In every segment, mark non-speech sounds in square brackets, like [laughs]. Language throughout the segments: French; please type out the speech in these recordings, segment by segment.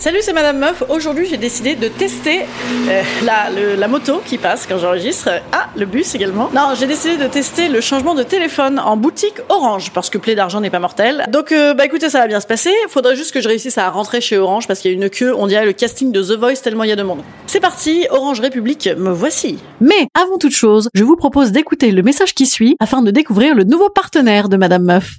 Salut, c'est Madame Meuf. Aujourd'hui, j'ai décidé de tester euh, la, la moto qui passe quand j'enregistre. Ah, le bus également. Non, j'ai décidé de tester le changement de téléphone en boutique Orange parce que plaie d'argent n'est pas mortel. Donc, euh, bah écoutez, ça va bien se passer. Faudrait juste que je réussisse à rentrer chez Orange parce qu'il y a une queue. On dirait le casting de The Voice tellement il y a de monde. C'est parti, Orange République, me voici. Mais avant toute chose, je vous propose d'écouter le message qui suit afin de découvrir le nouveau partenaire de Madame Meuf.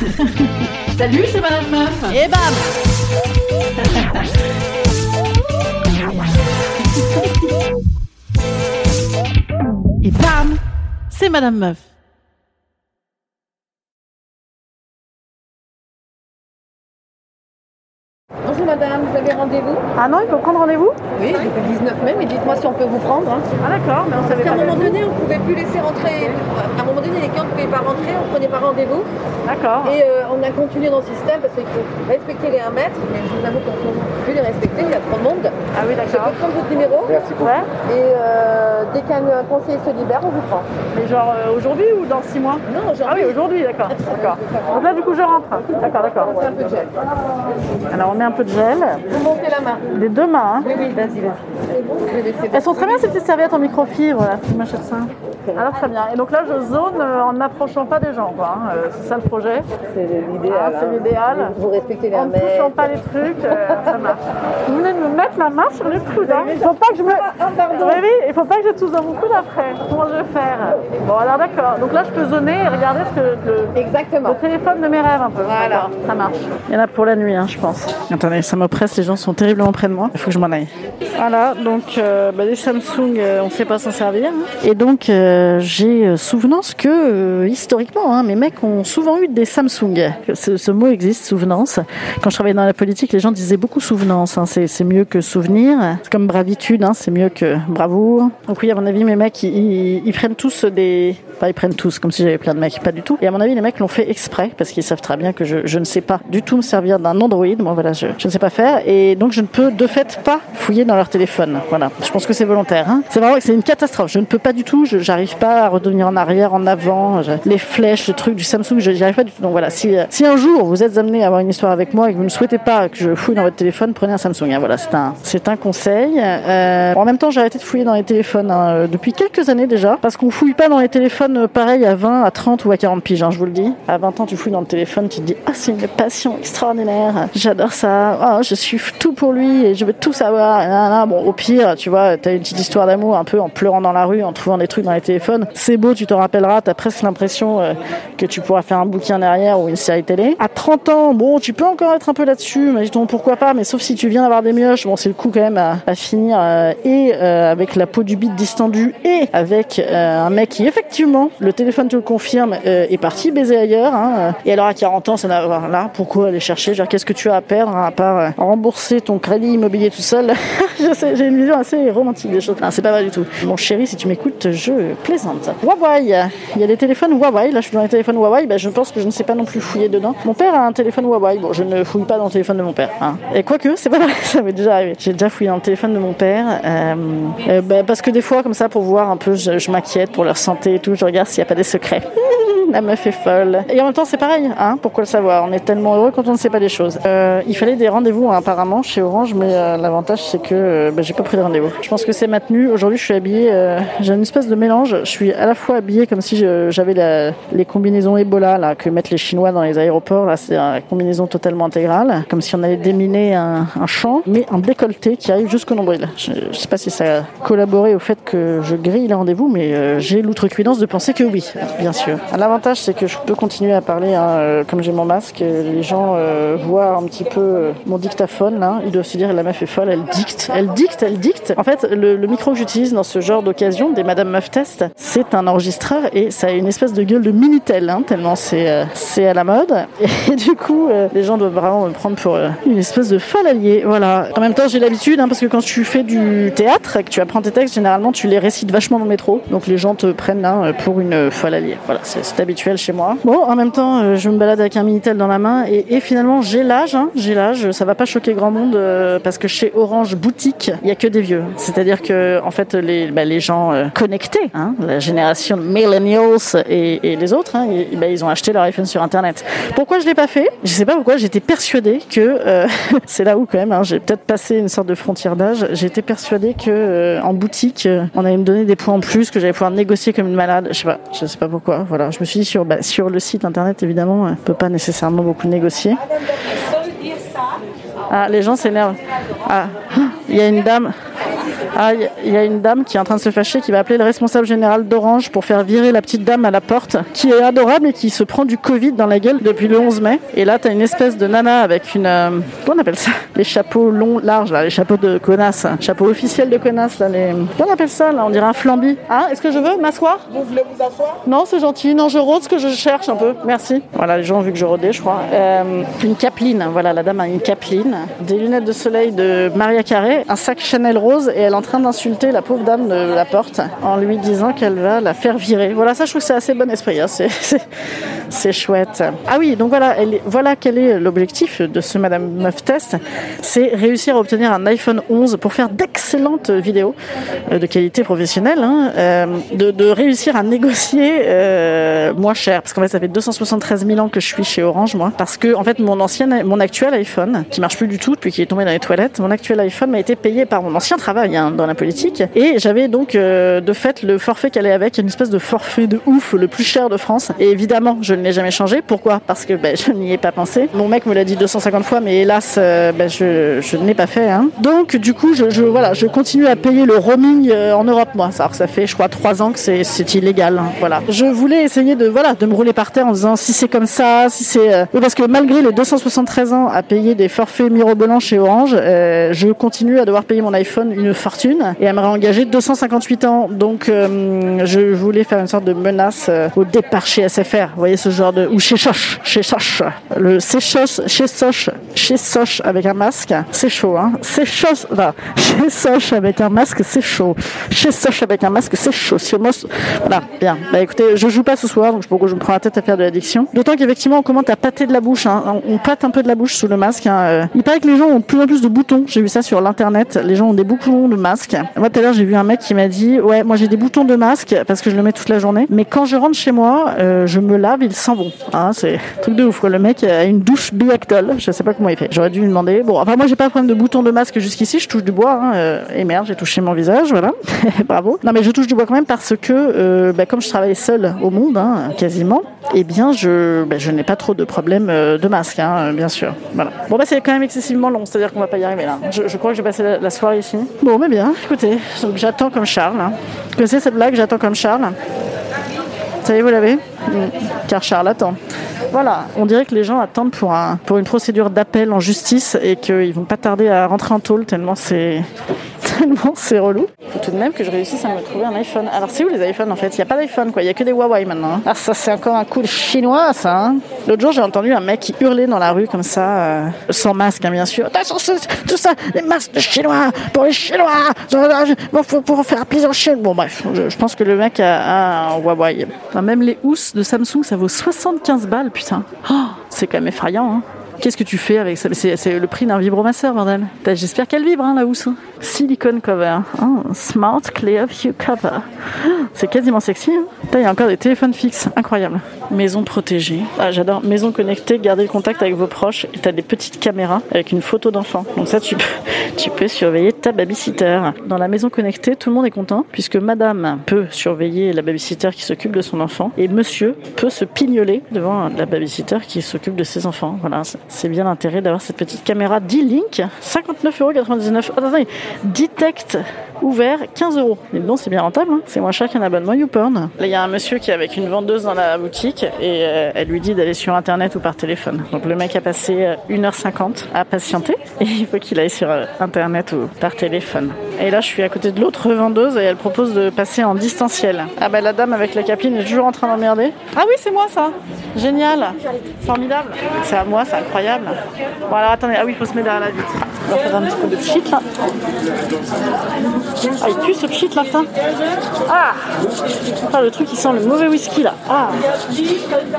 [laughs] Salut, c'est Madame Meuf. Et bam [laughs] Et bam C'est Madame Meuf. Bonjour madame, vous avez rendez-vous? Ah non, il faut prendre rendez-vous Oui, depuis le 19 mai, mais dites-moi si on peut vous prendre. hein. Ah d'accord, mais on Parce savait qu'à pas. un moment donné, on ne pouvait plus laisser rentrer. À un moment donné, les clients ne pouvaient pas rentrer, on ne prenait pas rendez-vous. D'accord. Et euh, on a continué dans le système parce qu'il faut respecter les 1 mètre. Mais je vous avoue qu'on ne peut plus les respecter, il y a trop de monde. Ah oui, Je peux prendre votre numéro. Ouais. Et euh, dès qu'un euh, conseiller se libère, on vous prend. Mais genre euh, aujourd'hui ou dans 6 mois Non, Ah oui, aujourd'hui, d'accord. D'accord. Donc là, du coup, je rentre. D'accord, d'accord. C'est un peu de gel. Alors, on met un peu de gel. Vous montez la main. Les deux mains, hein. Elles sont très bien ces petites serviettes en microfibre, là, si je m'achète ça. Alors très bien. Et donc là, je zone euh, en n'approchant pas des gens, quoi. hein. Euh, c'est ça le projet. C'est l'idéal. Ah, c'est hein. l'idéal. Vous respectez les En 1 ne touchant mètre. pas les trucs, euh, ça marche. Vous venez de me mettre la main sur le coude. Hein. Il faut pas que je me. Oui, oui, il faut pas que je touche dans mon coude après. Comment je vais faire? Bon, alors d'accord. Donc là, je peux zoner et regarder ce que le, Exactement. le téléphone de mes rêves un peu. Voilà. D'accord, Ça marche. Il y en a pour la nuit, hein, je pense. Attendez, ça m'oppresse, les gens sont terriblement près de moi. Il faut que je m'en aille. Voilà, donc euh, bah, Samsung, euh, on ne sait pas s'en servir. hein. Et donc, euh, j'ai euh, souvenance que, historiquement, hein, mes mecs ont souvent eu des Samsung. Ce, mot existe, souvenance. Quand je travaillais dans la politique, les gens disaient beaucoup souvenance. hein. C'est mieux que souvenir. C'est comme bravitude, c'est mieux que bravoure. Donc oui, à mon avis, mes mecs, ils, prennent tous des... Enfin, ils prennent tous, comme si j'avais plein de mecs. Pas du tout. Et à mon avis, les mecs l'ont fait exprès, parce qu'ils savent très bien que je, je ne sais pas du tout me servir d'un Android. Moi, voilà, je, je ne sais pas faire. Et donc, je ne peux de fait pas fouiller dans leur téléphone. Voilà. Je pense que c'est volontaire. Hein. C'est vraiment c'est une catastrophe. Je ne peux pas du tout. J'arrive pas à redevenir en arrière, en avant. Les flèches, le truc du Samsung, je n'y arrive pas du tout. Donc voilà. Si, euh, si un jour vous êtes amené à avoir une histoire avec moi et que vous ne souhaitez pas que je fouille dans votre téléphone, prenez un Samsung. hein. Voilà, c'est un, c'est un conseil. Euh, en même temps, j'ai arrêté de fouiller dans les téléphones hein, euh, depuis quelques années déjà, parce qu'on fouille pas dans les téléphones pareil à 20, à 30 ou à 40 piges. hein, je vous le dis. À 20 ans, tu fouilles dans le téléphone, tu te dis ah c'est une passion extraordinaire. J'adore ça. Ah, je suis tout pour lui et je veux tout savoir. Nan. Bon, au pire, tu vois, t'as une petite histoire d'amour un peu en pleurant dans la rue, en trouvant des trucs dans les téléphones. C'est beau, tu t'en rappelleras. T'as presque l'impression euh, que tu pourras faire un bouquin derrière ou une série télé. À 30 ans, bon, tu peux encore être un peu là-dessus, mais dis-donc pourquoi pas. Mais sauf si tu viens d'avoir des mioches, bon, c'est le coup quand même à, finir euh, et euh, avec la peau du bite distendue et avec un mec qui effectivement, le téléphone te le confirme, est parti baiser ailleurs. hein. Et alors à 40 ans, ça n'a là, pourquoi aller chercher? Qu'est-ce que tu as à perdre hein, à part rembourser ton crédit immobilier tout seul? [laughs] j'ai une vision assez romantique des choses. Non, c'est pas vrai du tout. Mon chéri, si tu m'écoutes, je plaisante. Huawei, il y a des téléphones Huawei. Là, je suis dans les téléphones Huawei. Ben, je pense que je ne sais pas non plus fouiller dedans. Mon père a un téléphone Huawei. Bon, je ne fouille pas dans le téléphone de mon père. hein. Et quoique, [laughs] c'est pas vrai, ça m'est déjà arrivé. J'ai déjà fouillé dans le téléphone de mon père. euh, euh, ben, parce que des fois, comme ça, pour voir un peu, je, je m'inquiète pour leur santé et tout. Je regarde s'il n'y a pas des secrets. La meuf est folle. Et en même temps, c'est pareil, hein, pourquoi le savoir? On est tellement heureux quand on ne sait pas des choses. Euh, il fallait des rendez-vous hein, apparemment chez Orange, mais euh, l'avantage c'est que euh, bah, j'ai pas pris de rendez-vous. Je pense que c'est maintenu. Aujourd'hui, je suis habillée, euh, j'ai une espèce de mélange. Je suis à la fois habillée comme si j'avais les combinaisons Ebola là que mettent les Chinois dans les aéroports. Là, c'est une combinaison totalement intégrale, comme si on allait déminer un, champ, mais un décolleté qui arrive jusqu'au nombril. Je, je sais pas si ça a collaboré au fait que je grille les rendez-vous, mais j'ai l'outrecuidance de penser que oui, bien sûr. L'avantage, c'est que je peux continuer à parler hein, euh, comme j'ai mon masque. Les gens euh, voient un petit peu euh, mon dictaphone. Là. Ils doivent se dire la meuf est folle, elle dicte, elle dicte, elle dicte. En fait, le, micro que j'utilise dans ce genre d'occasion, des Madame Meuf Test, c'est un enregistreur et ça a une espèce de gueule de Minitel, hein, tellement c'est euh, à la mode. [laughs] Et du coup, euh, les gens doivent vraiment me prendre pour euh, une espèce de folle alliée. Voilà. En même temps, j'ai l'habitude, hein, parce que quand tu fais du théâtre et que tu apprends tes textes, généralement, tu les récites vachement dans le métro. Donc les gens te prennent hein, pour une euh, folle alliée. Voilà, c'est c'est chez moi. Bon, en même temps, euh, je me balade avec un Minitel dans la main et, finalement, j'ai l'âge. Hein, j'ai l'âge. Ça va pas choquer grand monde euh, parce que chez Orange Boutique, il y a que des vieux. C'est-à-dire que, en fait, les, bah, gens euh, connectés, hein, la génération millennials et, les autres, hein, bah, ils ont acheté leur iPhone sur Internet. Pourquoi je l'ai pas fait? Je sais pas pourquoi. J'étais persuadée que [laughs] c'est là où quand même. Hein, j'ai peut-être passé une sorte de frontière d'âge. J'étais persuadée que en boutique, on allait me donner des points en plus, que j'allais pouvoir négocier comme une malade. Je sais pas. Je sais pas pourquoi. Voilà. Je me suis sur bah, sur le site internet évidemment, on peut pas nécessairement beaucoup négocier. Ah, les gens s'énervent. Ah, il y a une dame. Ah, il y a- une dame qui est en train de se fâcher, qui va appeler le responsable général d'Orange pour faire virer la petite dame à la porte, qui est adorable et qui se prend du Covid dans la gueule depuis le 11 mai. Et là, t'as une espèce de nana avec une... euh, comment on appelle ça? Les chapeaux longs, larges, là, les chapeaux de connasse. Chapeau officiel de connasse, là, les... Comment on appelle ça, là? On dirait un flambi. Ah, est-ce que je veux m'asseoir? Vous voulez vous asseoir? Non, c'est gentil. Non, je rôde ce que je cherche un peu. Merci. Voilà, les gens ont vu que je rôdais, je crois. Euh, une capeline. Voilà, la dame a une capeline. Des lunettes de soleil de Maria Carré. Un sac Chanel rose. Et elle est en train d'insulter la pauvre dame de la porte en lui disant qu'elle va la faire virer. Voilà, ça, je trouve que c'est assez bon esprit. hein. C'est, [laughs] chouette. Ah oui, donc voilà, voilà quel est l'objectif de ce Madame Meuf Test. C'est réussir à obtenir un iPhone 11 pour faire d'excellentes vidéos euh, de qualité professionnelle. hein, euh, de, de réussir à négocier euh, moins cher. Parce qu'en fait, ça fait 273 000 ans que je suis chez Orange, moi. Parce que, en fait, mon ancien, mon actuel iPhone, qui marche plus du tout depuis qu'il est tombé dans les toilettes, mon actuel iPhone m'a été payé par mon ancien travail dans la politique. Et j'avais donc, euh, de fait, le forfait qu'elle est avec, une espèce de forfait de ouf, le plus cher de France. Et évidemment, je ne l'ai jamais changé. Pourquoi? Parce que ben, [laughs] je n'y ai pas pensé. Mon mec me l'a dit 250 fois, mais hélas, euh, ben, je, je ne l'ai pas fait. hein. Donc, du coup, je, je, voilà, je continue à payer le roaming euh, en Europe, moi. Alors ça fait, je crois, trois ans que c'est illégal. hein. Voilà. Je voulais essayer de, voilà, de me rouler par terre en disant si c'est comme ça, si c'est. euh, parce que malgré les 273 ans à payer des forfaits mirobolants chez Orange, euh, je continue à devoir payer mon iPhone une fortune et à me réengager 258 ans. Donc, euh, je voulais faire une sorte de menace euh, au départ chez SFR. Vous voyez ce genre de. Ou chez Soch. Chez Soch. Le Soch, chez Soch, chez Soch avec un masque. C'est chaud, hein. C'est chaud. [laughs] Chez Soch avec un masque, c'est chaud. Chez Soch avec un masque, c'est chaud. Sur moi, voilà, bien. Bah écoutez, je joue pas ce soir, donc je je me prends la tête à faire de l'addiction. D'autant qu'effectivement, on commence à pâter de la bouche. Hein. On on pâte un peu de la bouche sous le masque. hein. Euh, Il paraît que les gens ont de plus en plus de boutons. J'ai vu ça sur l'internet. Les gens ont des boutons de masque. Moi, tout à l'heure, j'ai vu un mec qui m'a dit, ouais, moi j'ai des boutons de masque parce que je le mets toute la journée. Mais quand je rentre chez moi, euh, je me lave, il sent bon. Hein, c'est un truc de ouf. Quoi. Le mec a une douche biactol. Je sais pas comment il fait. J'aurais dû lui demander. Bon, enfin moi, j'ai pas de problème de boutons de masque jusqu'ici. Je touche du bois. Hein. euh, et merde, j'ai touché mon visage. Voilà. [laughs] Bravo. Non, mais je touche du bois quand même parce que, euh, bah, comme je travaille seule au monde, hein, quasiment, eh bien, je, bah, je n'ai pas trop de problèmes euh, de masque, hein, euh, bien sûr. Voilà. Bon, bah, c'est quand même excessivement long, c'est-à-dire qu'on va pas y arriver là. Je, crois que je vais passer la, la soirée ici. Bon, mais bien, écoutez, donc j'attends comme Charles. Hein. Vous connaissez cette blague, j'attends comme Charles? Ça y est, vous l'avez? Mm. Car Charles attend. Voilà, on dirait que les gens attendent pour, pour une procédure d'appel en justice et qu'ils vont pas tarder à rentrer en tôle tellement c'est tellement c'est relou. Faut tout de même que je réussisse à me trouver un iPhone. Alors c'est où les iPhones en fait? Il n'y a pas d'iPhone quoi, il y a que des Huawei maintenant. hein. Ah ça c'est encore un coup de chinois ça. hein. L'autre jour j'ai entendu un mec qui hurlait dans la rue comme ça, euh, sans masque hein, bien sûr. Attention, tout ça, les masques de chinois pour les chinois. Bon, faut pour faire plaisir aux Chinois. Bon bref, je, je pense que le mec a, a un Huawei. Enfin, même les housses de Samsung ça vaut 75 balles putain. Oh, c'est quand même effrayant. Hein. Qu'est-ce que tu fais avec ça C'est le prix d'un vibromasseur, bordel. J'espère qu'elle vibre, hein, la housse. Silicone cover. Oh, smart Clear View cover. C'est quasiment sexy. Hein. Il y a encore des téléphones fixes. Incroyable. Maison protégée. Ah, j'adore. Maison connectée, garder le contact avec vos proches. Et t'as des petites caméras avec une photo d'enfant. Donc ça, tu peux, tu peux surveiller ta babysitter. Dans la maison connectée, tout le monde est content puisque madame peut surveiller la babysitter qui s'occupe de son enfant et monsieur peut se pignoler devant la babysitter qui s'occupe de ses enfants. Voilà, c'est- bien l'intérêt d'avoir cette petite caméra D-Link. 59,99€. Oh, attendez, Detect ouvert 15 euros. Mais bon, c'est bien rentable, hein. c'est moins cher qu'un abonnement YouPorn. Là, il y a un monsieur qui est avec une vendeuse dans la boutique et euh, elle lui dit d'aller sur internet ou par téléphone. Donc le mec a passé euh, 1h50 à patienter et il faut qu'il aille sur euh, internet ou par téléphone. Et là, je suis à côté de l'autre vendeuse et elle propose de passer en distanciel. Ah bah la dame avec la capine est toujours en train d'emmerder. Ah oui, c'est moi ça. Génial. Formidable. C'est à moi, c'est incroyable. Alors attendez, ah oui, il faut se mettre derrière la vitre. On va faire un petit peu de pchit là. Ah, il pue ce pchit là, putain. Ah Ah, le truc qui sent le mauvais whisky là. Ah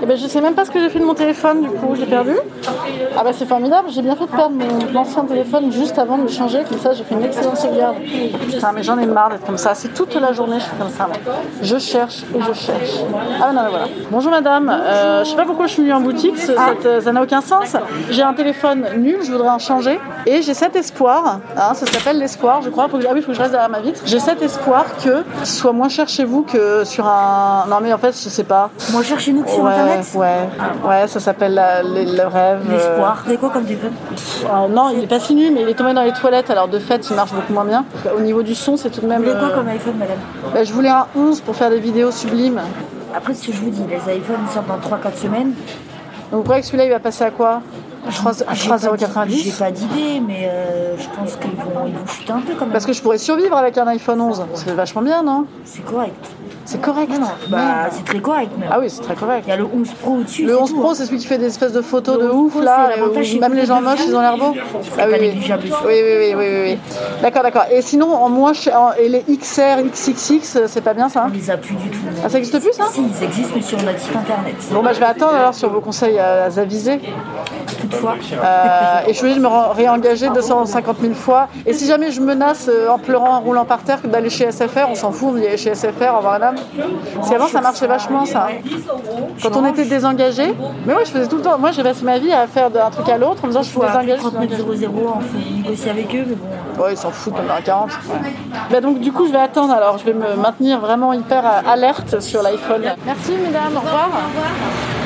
Eh ben je sais même pas ce que j'ai fait de mon téléphone du coup, j'ai perdu. Ah bah c'est formidable, j'ai bien fait de perdre mon ancien téléphone juste avant de le changer, comme ça j'ai fait une excellente sauvegarde. Putain mais j'en ai marre d'être comme ça, c'est toute la journée je suis comme ça moi. Je cherche et je cherche. Ah non mais voilà. Bonjour madame, euh, je sais pas pourquoi je suis venue en boutique, cette- euh, ça n'a aucun sens. J'ai un téléphone nul, je voudrais en changer et j'ai cet espoir, hein, ça s'appelle l'espoir je crois, Faut que- ah oui il faut que je reste derrière ma vitre. J'ai cet espoir que ce soit moins cher chez vous que sur un... Non mais en fait je sais pas. Moi, cherche chez nous que sur ouais, internet. ouais, ouais, ça s'appelle le, rêve. euh, L'espoir. Quoi comme ah, non, il est pas fini, mais il est tombé dans les toilettes, alors de fait, il marche beaucoup moins bien. Au niveau du son, c'est tout de même. Vous voulez quoi euh, comme iPhone, madame bah, je voulais un 11 pour faire des vidéos sublimes. Après, ce que je vous dis, les iPhones sortent dans 3-4 semaines. Donc vous croyez que celui-là, il va passer à quoi? À 3 à J'ai pas d- 3,90 J'ai pas d'idée, mais euh, je pense qu'ils vont, ils vont chuter un peu quand même. Parce que je pourrais survivre avec un iPhone 11. C'est vachement bien, non? C'est correct. C'est correct. Non, non, bah, c'est très correct même. Ah oui, c'est très correct. Il y a le 11 Pro au-dessus. Le c'est 11 tout, Pro, hein. c'est celui qui fait des espèces de photos de 11 ouf, Pro, là. où même les gens moches, ils ont l'air beaux. Ah oui, oui. Oui, oui, oui, oui. D'accord, d'accord. Et sinon, en moins et les XR, XXX, c'est pas bien ça On les a plus du tout. Ah, ça existe plus, ça? Si, ils existent, mais sur notre site internet. Bon, bah, je vais attendre alors sur vos conseils à, à Euh, et je suis obligée de me réengager 250 000 fois. Et si jamais je menace euh, en pleurant, en roulant par terre, que d'aller chez SFR, on s'en fout, on y est chez SFR, au revoir madame. Parce qu'avant, ça marchait vachement, ça. Quand on était désengagé, mais ouais, je faisais tout le temps. Moi, j'ai passé ma vie à faire d'un truc à l'autre en me disant je suis désengagée. je suis 39 désengagée. 00, on fait négocier avec eux, mais bon. Ouais, ils s'en foutent, on est à 40. ouais. Bah, donc, du coup, je vais attendre. Alors, je vais me maintenir vraiment hyper euh, alerte sur l'iPhone. Merci, mesdames. Au revoir. Au revoir.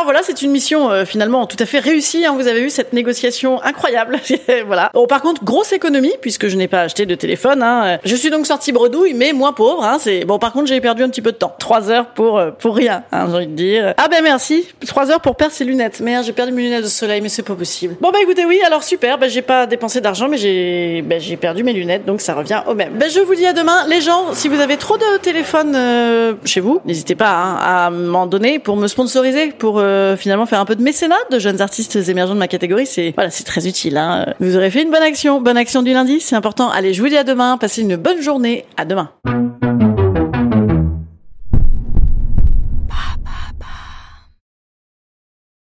Alors voilà, c'est une mission euh, finalement tout à fait réussie. hein. Vous avez eu cette négociation incroyable. [laughs] voilà. Bon, par contre, grosse économie puisque je n'ai pas acheté de téléphone. hein. Je suis donc sortie bredouille, mais moins pauvre. Hein. Bon. Par contre, j'ai perdu un petit peu de temps. Trois heures pour euh, pour rien. J'ai envie de dire. Ah ben merci. Trois heures pour perdre ses lunettes. Merde, j'ai perdu mes lunettes de soleil, mais c'est pas possible. Bon bah écoutez, oui. Alors super. Bah, j'ai pas dépensé d'argent, mais j'ai bah, j'ai perdu mes lunettes, donc ça revient au même. Bah, je vous dis à demain, les gens. Si vous avez trop de téléphones euh, chez vous, n'hésitez pas à m'en donner pour me sponsoriser, pour euh, finalement faire un peu de mécénat de jeunes artistes émergents de ma catégorie. C'est voilà, c'est très utile. Hein. Vous aurez fait une bonne action, bonne action du lundi, c'est important. Allez, je vous dis à demain. Passez une bonne journée. À demain.